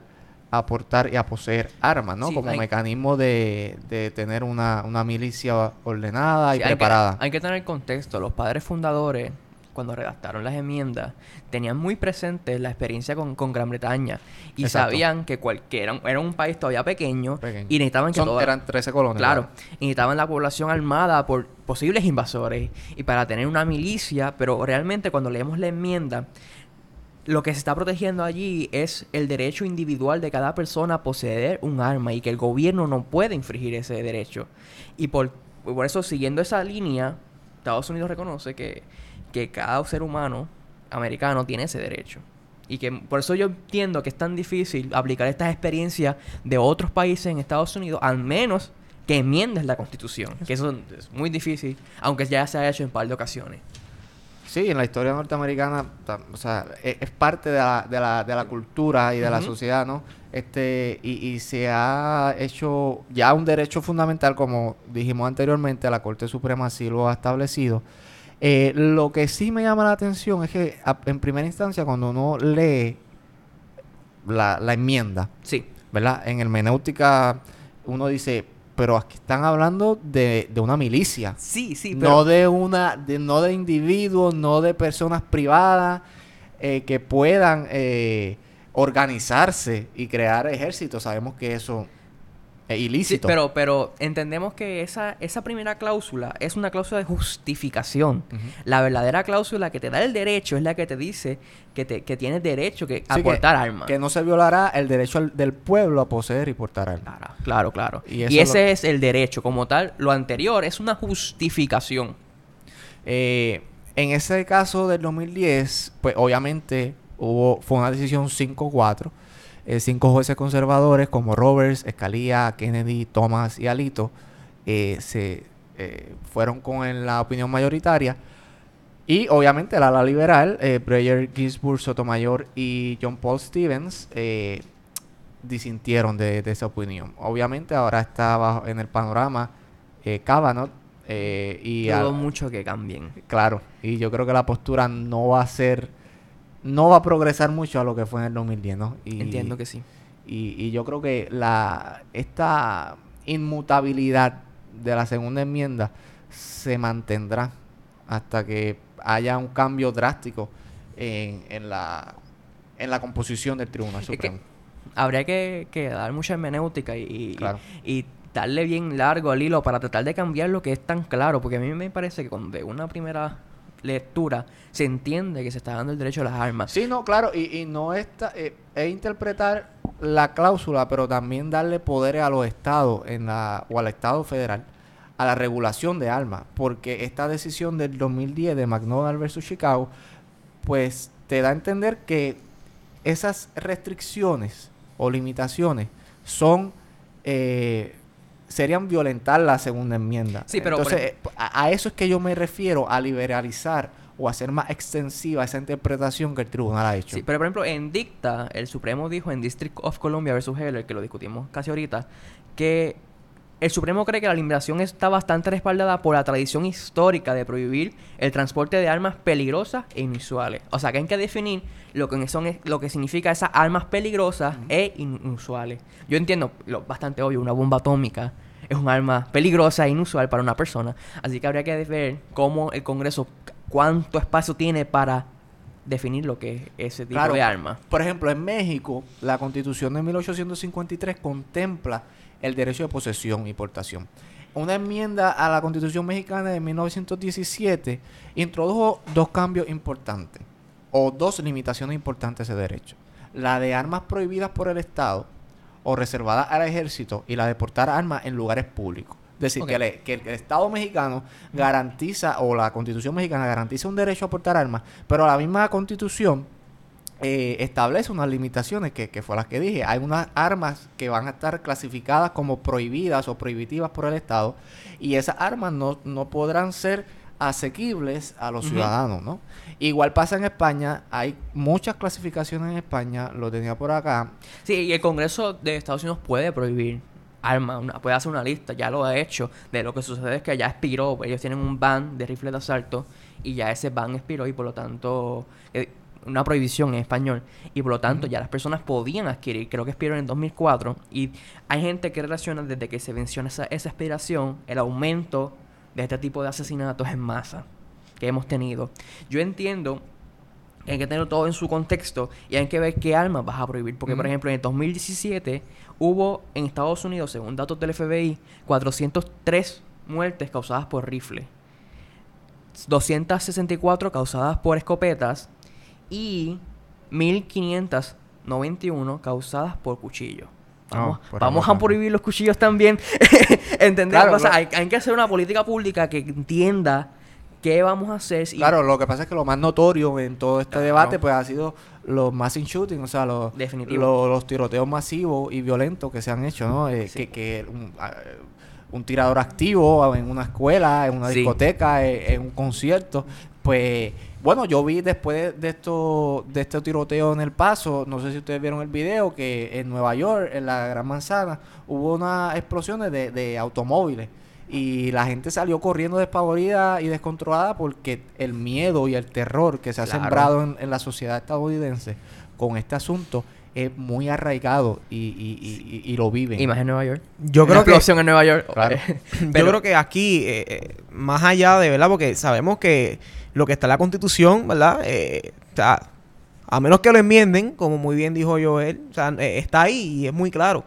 aportar y a poseer armas, ¿no? Como mecanismo de, de tener una, una, milicia ordenada y preparada. Hay que, tener contexto. Los padres fundadores, cuando redactaron las enmiendas, tenían muy presente la experiencia con, con Gran Bretaña y sabían que cualquiera era un país todavía pequeño, y necesitaban que Son, eran 13 colonias. Claro, y necesitaban la población armada por posibles invasores y para tener una milicia, pero realmente cuando leemos la enmienda lo que se está protegiendo allí es el derecho individual de cada persona a poseer un arma y que el gobierno no puede infringir ese derecho. Y por, por eso, siguiendo esa línea, Estados Unidos reconoce que, que cada ser humano americano tiene ese derecho. Y que por eso yo entiendo que es tan difícil aplicar estas experiencias de otros países en Estados Unidos, al menos que enmiendes la constitución. Que eso es muy difícil, aunque ya se ha hecho en un par de ocasiones. Sí, en la historia norteamericana, o sea, e, es, parte de la, de, la, de la, cultura y de la sociedad, ¿no? Este, y, y, se ha hecho ya un derecho fundamental, como dijimos anteriormente, la Corte Suprema así lo ha establecido. Eh, lo que sí me llama la atención es que en primera instancia, cuando uno lee la, la enmienda, sí. ¿verdad? En hermenéutica uno dice, pero aquí están hablando de, una milicia. Sí, sí, pero... No de una, de, no de individuos, no de personas privadas eh, que puedan eh, organizarse y crear ejércitos. Sabemos que eso ilícito. pero, pero entendemos que esa, esa primera cláusula es una cláusula de justificación. La verdadera cláusula que te da el derecho es la que te dice que, te, que tienes derecho que, a portar armas. Que no se violará el derecho del pueblo a poseer y portar armas. Claro, claro, Y, ese es el derecho como tal. Lo anterior es una justificación. Eh, en ese caso del 2010, pues obviamente hubo, fue una decisión 5-4 eh, cinco jueces conservadores como Roberts, Escalía, Kennedy, Thomas y Alito eh, se eh, fueron con la opinión mayoritaria. Y obviamente la ala liberal, Breyer, Ginsburg, Sotomayor y John Paul Stevens disintieron de, esa opinión. Obviamente ahora está en el panorama Kavanaugh y... Todo mucho que cambien. Claro, y yo creo que la postura no va a ser no va a progresar mucho a lo que fue en el 2010, ¿no? Y, Entiendo que sí. Y, yo creo que la esta inmutabilidad de la segunda enmienda se mantendrá hasta que haya un cambio drástico en, en la en la composición del Tribunal Supremo. habría que, dar mucha hermenéutica y, y, darle bien largo al hilo para tratar de cambiar lo que es tan claro, porque a mí me parece que con de una primera lectura se entiende que se está dando el derecho a las armas. Sí, no, claro, y, no está, eh, es interpretar la cláusula, pero también darle poderes a los estados en la, o al Estado federal a la regulación de armas, porque esta decisión del 2010 de McDonald versus Chicago, pues te da a entender que esas restricciones o limitaciones son eh, serían violentar la segunda enmienda. Sí, pero Entonces, a, eso es que yo me refiero, a liberalizar o hacer más extensiva esa interpretación que el tribunal ha hecho. Sí, pero por ejemplo, en dicta, el Supremo dijo en District of Columbia versus Heller, que lo discutimos casi ahorita, que el Supremo cree que la liberación está bastante respaldada por la tradición histórica de prohibir el transporte de armas peligrosas e inusuales. O sea, que hay que definir lo que son lo que significa esas armas peligrosas e inusuales. Yo entiendo, lo bastante obvio, una bomba atómica es un arma peligrosa e inusual para una persona. Así que habría que ver cómo el Congreso, cuánto espacio tiene para definir lo que es ese tipo de arma. Por ejemplo, en México, la constitución de 1853 contempla el derecho de posesión y portación. Una enmienda a la constitución mexicana de 1917 introdujo dos cambios importantes o dos limitaciones importantes a ese derecho. La de armas prohibidas por el Estado o reservadas al ejército y la de portar armas en lugares públicos. Es decir, que, el, Estado mexicano garantiza, o la Constitución mexicana garantiza un derecho a portar armas, pero la misma Constitución eh, establece unas limitaciones que, que fue las que dije. Hay unas armas que van a estar clasificadas como prohibidas o prohibitivas por el Estado y esas armas no, no podrán ser asequibles a los ciudadanos, ¿no? Igual pasa en España, hay muchas clasificaciones en España, lo tenía por acá. Sí, y el Congreso de Estados Unidos puede prohibir armas, puede hacer una lista, ya lo ha hecho, de lo que sucede es que ya expiró, ellos tienen un ban de rifles de asalto y ya ese ban expiró y por lo tanto, eh, una prohibición en español, y por lo tanto ya las personas podían adquirir, creo que expiró en 2004, y hay gente que relaciona desde que se venció esa, esa expiración, el aumento de este tipo de asesinatos en masa que hemos tenido. Yo entiendo que hay que tener todo en su contexto y hay que ver qué armas vas a prohibir. Porque, por ejemplo, en el 2017 hubo en Estados Unidos, según datos del FBI, 403 muertes causadas por rifle, 264 causadas por escopetas y 1591 causadas por cuchillo. Vamos, vamos a prohibir los cuchillos también. [laughs] ¿Entendés? hay, que hacer una política pública que entienda qué vamos a hacer. Claro, lo que pasa es que lo más notorio en todo este debate pues ha sido los mass shooting, o sea, los, los, tiroteos masivos y violentos que se han hecho, ¿no? Eh, que, que un, tirador activo en una escuela, en una discoteca, en, en un concierto, pues bueno, yo vi después de, esto de este tiroteo en El Paso, no sé si ustedes vieron el video, que en Nueva York, en la Gran Manzana, hubo unas explosiones de, automóviles y la gente salió corriendo despavorida y descontrolada porque el miedo y el terror que se ha sembrado en, la sociedad estadounidense con este asunto es muy arraigado y, y, lo viven. Y más en Nueva York. Yo creo que explosión en Nueva York. [laughs] yo creo que aquí, eh, eh, más allá de, ¿verdad? Porque sabemos que lo que está en la constitución, ¿verdad? Eh, a menos que lo enmienden, como muy bien dijo Joel, o sea, eh, está ahí y es muy claro.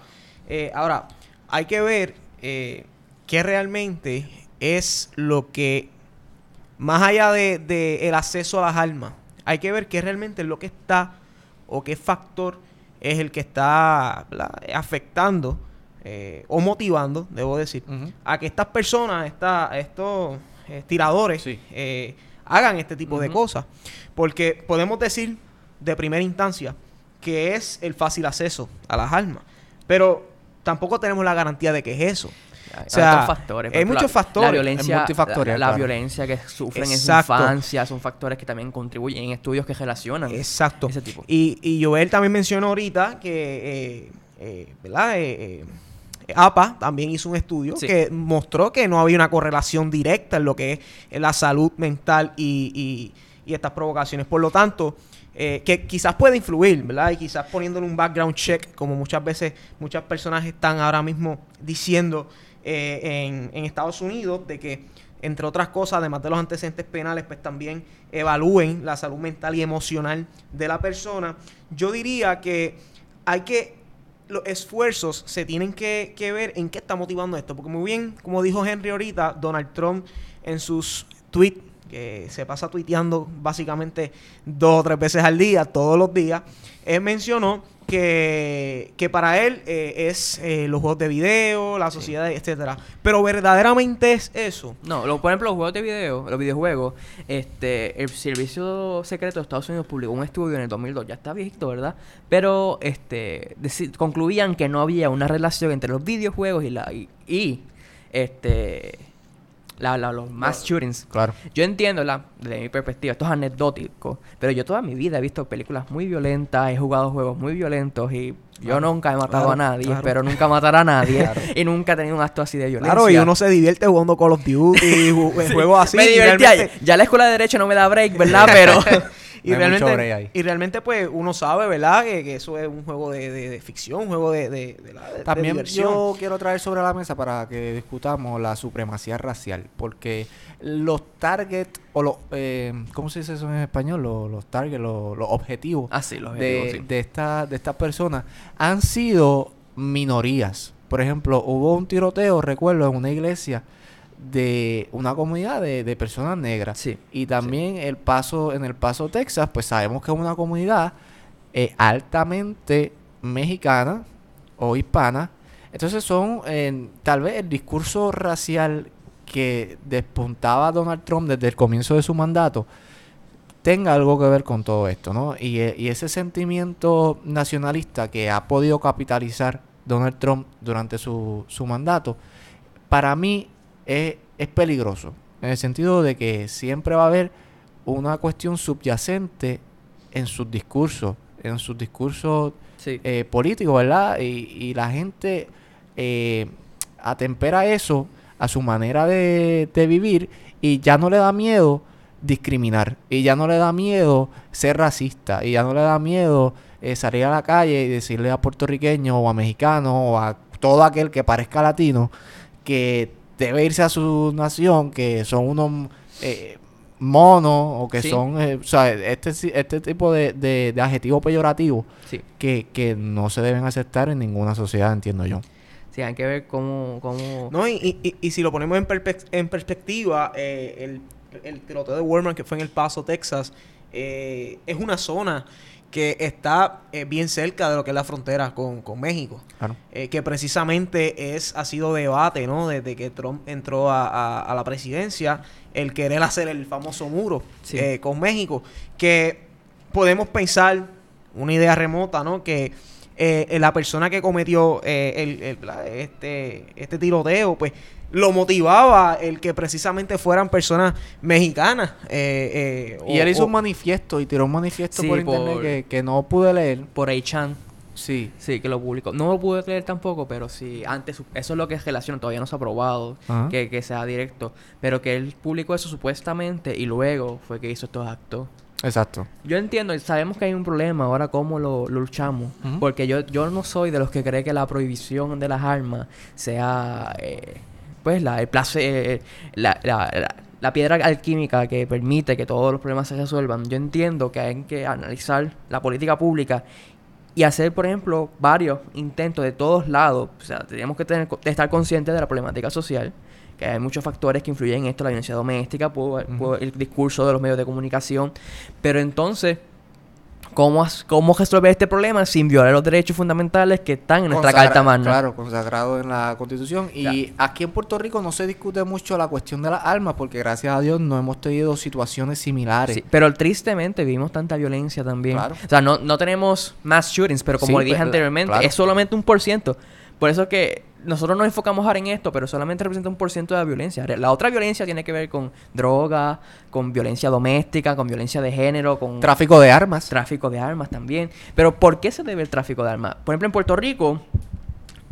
Eh, ahora, hay que ver qué realmente es lo que, más allá de, el acceso a las armas, hay que ver qué realmente es lo que está o qué factor es el que está afectando o motivando, debo decir, a que estas personas, esta, estos tiradores, hagan este tipo de cosas. Porque podemos decir de primera instancia que es el fácil acceso a las armas, pero tampoco tenemos la garantía de que es eso. O sea, factores. Hay muchos factores. La violencia, la, violencia que sufren en su infancia son factores que también contribuyen en estudios que relacionan. Exacto. Ese tipo. Y, y Joel también mencionó ahorita que, eh, eh, ¿verdad? Eh, APA también hizo un estudio que mostró que no había una correlación directa en lo que es la salud mental y, estas provocaciones. Por lo tanto, eh, que quizás puede influir, ¿verdad? Y quizás poniéndole un background check, como muchas veces muchas personas están ahora mismo diciendo eh, en, en Estados Unidos, de que entre otras cosas, además de los antecedentes penales, pues también evalúen la salud mental y emocional de la persona. Yo diría que hay que los esfuerzos se tienen que, ver en qué está motivando esto. Porque muy bien, como dijo Henry ahorita, Donald Trump en sus tweets, que se pasa tuiteando básicamente dos o tres veces al día, todos los días, él mencionó que, que para él eh, es eh, los juegos de video, la sociedad, etcétera. Pero verdaderamente es eso. No, lo, por ejemplo, los juegos de video, los videojuegos, este, el Servicio Secreto de Estados Unidos publicó un estudio en el 2002, ya está viejito, ¿verdad? Pero este concluían que no había una relación entre los videojuegos y la y este la, los mass shootings. Claro. Yo entiendo, la, desde mi perspectiva, esto es anecdótico, pero yo toda mi vida he visto películas muy violentas, he jugado juegos muy violentos y yo nunca he matado a nadie, pero nunca matar a nadie [laughs] y nunca he tenido un acto así de violencia. Claro, y uno se divierte jugando Call of Duty, [laughs] juegos así. me divertía. Ya la escuela de Derecho no me da break, ¿verdad? [laughs] Pero... y, realmente, y realmente, pues, uno sabe, ¿verdad? Que, eso es un juego de, ficción, un juego de, También yo quiero traer sobre la mesa para que discutamos la supremacía racial, porque los targets, o los, eh, ¿cómo se dice eso en español? Los, los targets, los, objetivos, ah, de, de, esta, de estas personas han sido minorías. Por ejemplo, hubo un tiroteo, recuerdo, en una iglesia de una comunidad de, personas negras. Sí, y también el paso, en el Paso, Texas, pues sabemos que es una comunidad eh, altamente mexicana o hispana. Entonces son tal vez el discurso racial que despuntaba Donald Trump desde el comienzo de su mandato tenga algo que ver con todo esto, ¿no? Y, eh, y ese sentimiento nacionalista que ha podido capitalizar Donald Trump durante su, su mandato, para mí es, peligroso. En el sentido de que siempre va a haber una cuestión subyacente en sus discursos, en sus discursos eh, políticos, ¿verdad? Y, la gente eh, atempera eso a su manera de, de, vivir y ya no le da miedo discriminar, y ya no le da miedo ser racista, y ya no le da miedo eh, salir a la calle y decirle a puertorriqueño o a mexicano o a todo aquel que parezca latino que debe irse a su nación, que son unos eh, monos o que son, eh, o sea, este, este tipo de, de, adjetivos peyorativos que, que no se deben aceptar en ninguna sociedad, entiendo yo. Sí, hay que ver cómo... cómo... No, y, y, y, si lo ponemos en, en perspectiva, el, el tiroteo de Walmart que fue en El Paso, Texas, es una zona que está eh, bien cerca de lo que es la frontera con, México. Eh, que precisamente es ha sido debate, ¿no? Desde que Trump entró a, la presidencia, el querer hacer el famoso muro eh, con México. Que podemos pensar, una idea remota, ¿no? Que la persona que cometió el, este, este tiroteo, pues lo motivaba el que precisamente fueran personas mexicanas. Eh, eh, y él hizo un manifiesto y tiró un manifiesto por, internet que, no pude leer. Por Chan. Sí. Sí, que lo publicó. No lo pude leer tampoco, pero sí, antes, eso es lo que es relación, todavía no se ha aprobado que, sea directo. Pero que él publicó eso supuestamente y luego fue que hizo estos actos. Exacto. Yo entiendo, sabemos que hay un problema, ahora cómo lo, luchamos. Porque yo, yo no soy de los que cree que la prohibición de las armas sea... Eh, pues la, el place, la, la, la, piedra alquímica que permite que todos los problemas se resuelvan. Yo entiendo que hay que analizar la política pública y hacer, por ejemplo, varios intentos de todos lados. O sea, tenemos que tener, estar conscientes de la problemática social, que hay muchos factores que influyen en esto, la violencia doméstica, el discurso de los medios de comunicación. Pero entonces cómo, cómo resolver este problema sin violar los derechos fundamentales que están en nuestra Carta Magna. Claro, consagrado en la Constitución. Y aquí en Puerto Rico no se discute mucho la cuestión de las armas porque gracias a Dios no hemos tenido situaciones similares. pero tristemente vivimos tanta violencia también. O sea, no, no tenemos mass shootings, pero como le dije anteriormente, es solamente un por ciento. Por eso que nosotros nos enfocamos ahora en esto, pero solamente representa un por ciento de la violencia. La otra violencia tiene que ver con droga, con violencia doméstica, con violencia de género, con... Tráfico de armas. Tráfico de armas también. Pero ¿por qué se debe el tráfico de armas? Por ejemplo, en Puerto Rico...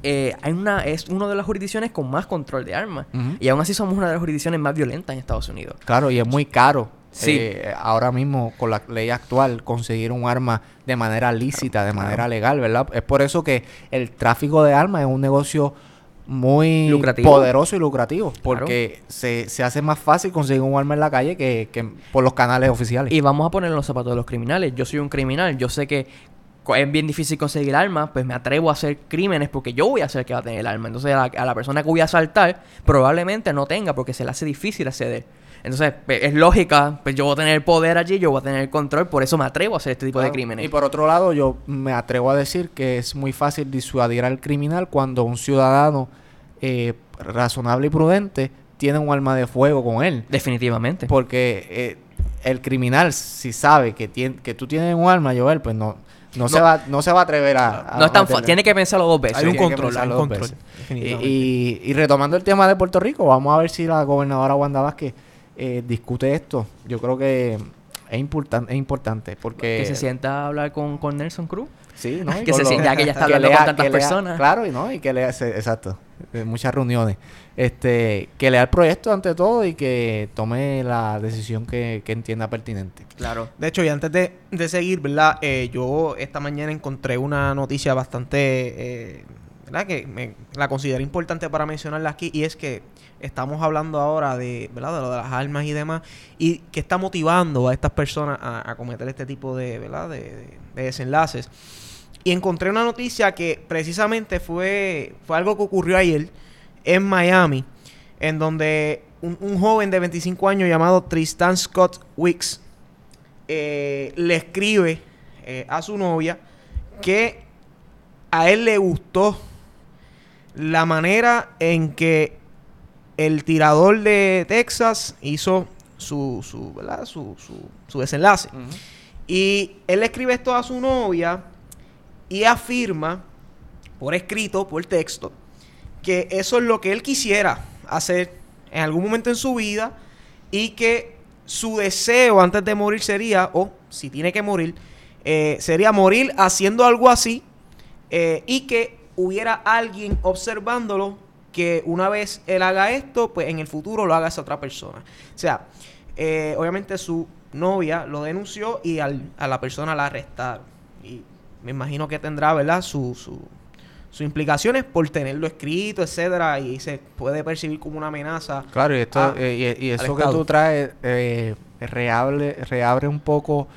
Eh, hay una, es una de las jurisdicciones con más control de armas. Y aún así somos una de las jurisdicciones más violentas en Estados Unidos. Claro, y es muy caro Sí. Eh, ahora mismo, con la ley actual, conseguir un arma de manera lícita, de manera legal, ¿verdad? Es por eso que el tráfico de armas es un negocio muy poderoso y lucrativo, porque se, se, hace más fácil conseguir un arma en la calle que, que por los canales oficiales. Y vamos a poner los zapatos de los criminales. Yo soy un criminal, yo sé que es bien difícil conseguir armas, pues me atrevo a hacer crímenes porque yo voy a ser el que va a tener el arma. Entonces a la, a la persona que voy a asaltar probablemente no tenga porque se le hace difícil acceder. Entonces, pues, es lógica, pues yo voy a tener el poder allí, yo voy a tener el control, por eso me atrevo a hacer este tipo de crímenes. Y por otro lado, yo me atrevo a decir que es muy fácil disuadir al criminal cuando un ciudadano eh, razonable y prudente tiene un arma de fuego con él. Definitivamente. Porque eh, el criminal, si sabe que, tiene, que tú tienes un arma, Joel, pues no, no, se va no se va a atrever a, no es tan tiene que pensarlo dos veces. Hay un control hay un control. y, y, retomando el tema de Puerto Rico vamos a ver si la gobernadora Wanda Vázquez eh, discute esto. Yo creo que es, importante es importante porque... Que se sienta a hablar con, con Nelson Cruz. Sí, ¿no? [laughs] que se sienta que ya está [laughs] hablando con tantas personas. claro, y no, y que lea, exacto. muchas reuniones. Este, que lea el proyecto ante todo y que tome la decisión que, entienda pertinente. Claro. De hecho, y antes de, seguir, ¿verdad? Eh, yo esta mañana encontré una noticia bastante, eh, Que la considero importante para mencionarla aquí y es que estamos hablando ahora de, ¿verdad? de lo de las armas y demás, y que está motivando a estas personas a, cometer este tipo de, ¿verdad? De, desenlaces. Y encontré una noticia que precisamente fue, fue algo que ocurrió ayer en Miami, en donde un, joven de 25 años llamado Tristan Scott Wicks eh, le escribe eh, a su novia que a él le gustó la manera en que el tirador de Texas hizo su, su, ¿verdad? su, su, desenlace. Y él escribe esto a su novia y afirma, por escrito, por texto, que eso es lo que él quisiera hacer en algún momento en su vida y que su deseo antes de morir sería, o si tiene que morir, eh, sería morir haciendo algo así eh, y que hubiera alguien observándolo que una vez él haga esto, pues en el futuro lo haga esa otra persona. O sea, eh, obviamente su novia lo denunció y a la persona la arrestaron. Y me imagino que tendrá, ¿verdad? Su, su, sus implicaciones por tenerlo escrito, etcétera, y se puede percibir como una amenaza. Claro, y esto eh, y, eso que tú traes eh, reabre un poco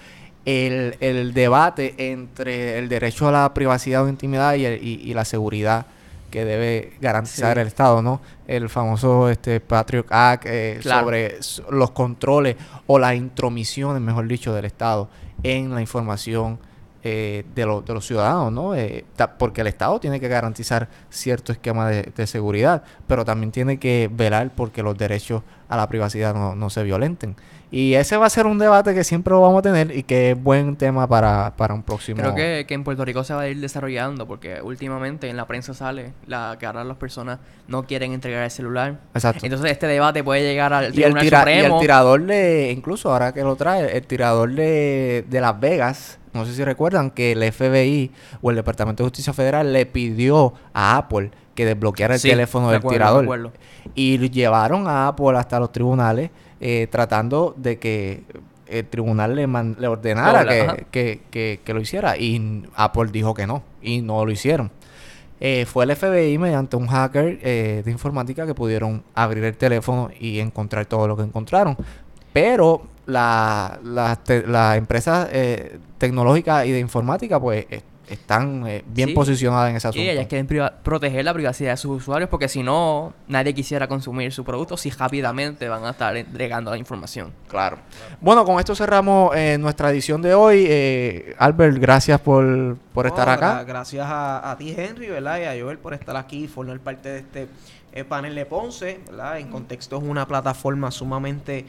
el, el, debate entre el derecho a la privacidad o intimidad y, y la seguridad que debe garantizar el Estado, ¿no? El famoso este Patriot Act eh, sobre los controles o las intromisiones, mejor dicho, del Estado en la información eh, de, de, los ciudadanos, ¿no? Eh, porque el Estado tiene que garantizar cierto esquema de, seguridad, pero también tiene que velar porque los derechos a la privacidad no, no se violenten. Y ese va a ser un debate que siempre lo vamos a tener y que es buen tema para, para un próximo. Creo que, que, en Puerto Rico se va a ir desarrollando porque últimamente en la prensa sale la que ahora las personas no quieren entregar el celular. Exacto. Entonces este debate puede llegar al Tribunal el Y el tirador de, incluso ahora que lo trae, el tirador de, de Las Vegas, no sé si recuerdan que el FBI o el Departamento de Justicia Federal le pidió a Apple que desbloqueara el teléfono del tirador. Y llevaron a Apple hasta los tribunales eh, tratando de que el tribunal le, le ordenara que, lo hiciera y Apple dijo que no y no lo hicieron. Eh, fue el FBI mediante un hacker eh, de informática que pudieron abrir el teléfono y encontrar todo lo que encontraron. Pero la, la, la empresa tecnológica y de informática pues están eh, bien posicionadas en esa asunto. Y ellas quieren proteger la privacidad de sus usuarios porque si no, nadie quisiera consumir su producto si rápidamente van a estar entregando la información. Claro. Bueno, con esto cerramos eh, nuestra edición de hoy. Eh, Albert, gracias por, por estar acá. gracias a, ti, Henry, ¿verdad? Y a Joel por estar aquí y formar parte de este panel de Ponce, ¿verdad? En contexto es una plataforma sumamente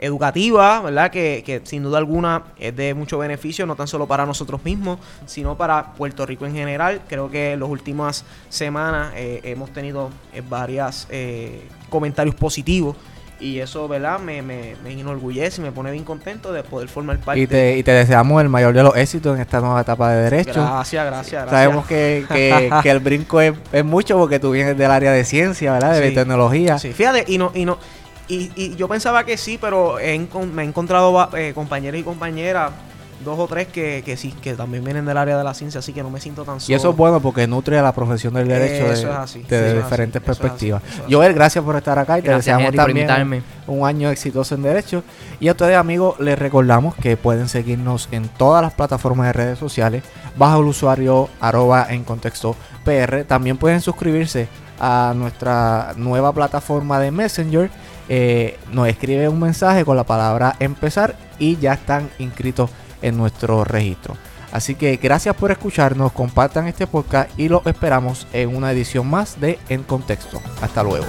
educativa, ¿verdad? Que, que, sin duda alguna es de mucho beneficio, no tan solo para nosotros mismos, sino para Puerto Rico en general. Creo que en las últimas semanas eh, hemos tenido eh, varios eh, comentarios positivos. Y eso, ¿verdad? Me, me, me, enorgullece y me pone bien contento de poder formar parte. Y te, y te deseamos el mayor de los éxitos en esta nueva etapa de Derecho. Gracias, gracias, gracias. Sabemos que, [laughs] que, el brinco es, es, mucho porque tú vienes del área de ciencia, ¿verdad? De tecnología. Sí, fíjate, y no, y no, y, y yo pensaba que sí, pero me he encontrado eh, compañeros y compañeras, dos o tres que, que sí, que también vienen del área de la ciencia, así que no me siento tan solo. Y eso es bueno porque nutre a la profesión del derecho de, diferentes perspectivas. Joel, gracias por estar acá y te deseamos también un año exitoso en derecho. Y a ustedes amigos les recordamos que pueden seguirnos en todas las plataformas de redes sociales bajo el usuario arroba en contexto PR. También pueden suscribirse a nuestra nueva plataforma de Messenger eh, nos escribe un mensaje con la palabra empezar y ya están inscritos en nuestro registro. Así que gracias por escucharnos, compartan este podcast y lo esperamos en una edición más de En Contexto. Hasta luego.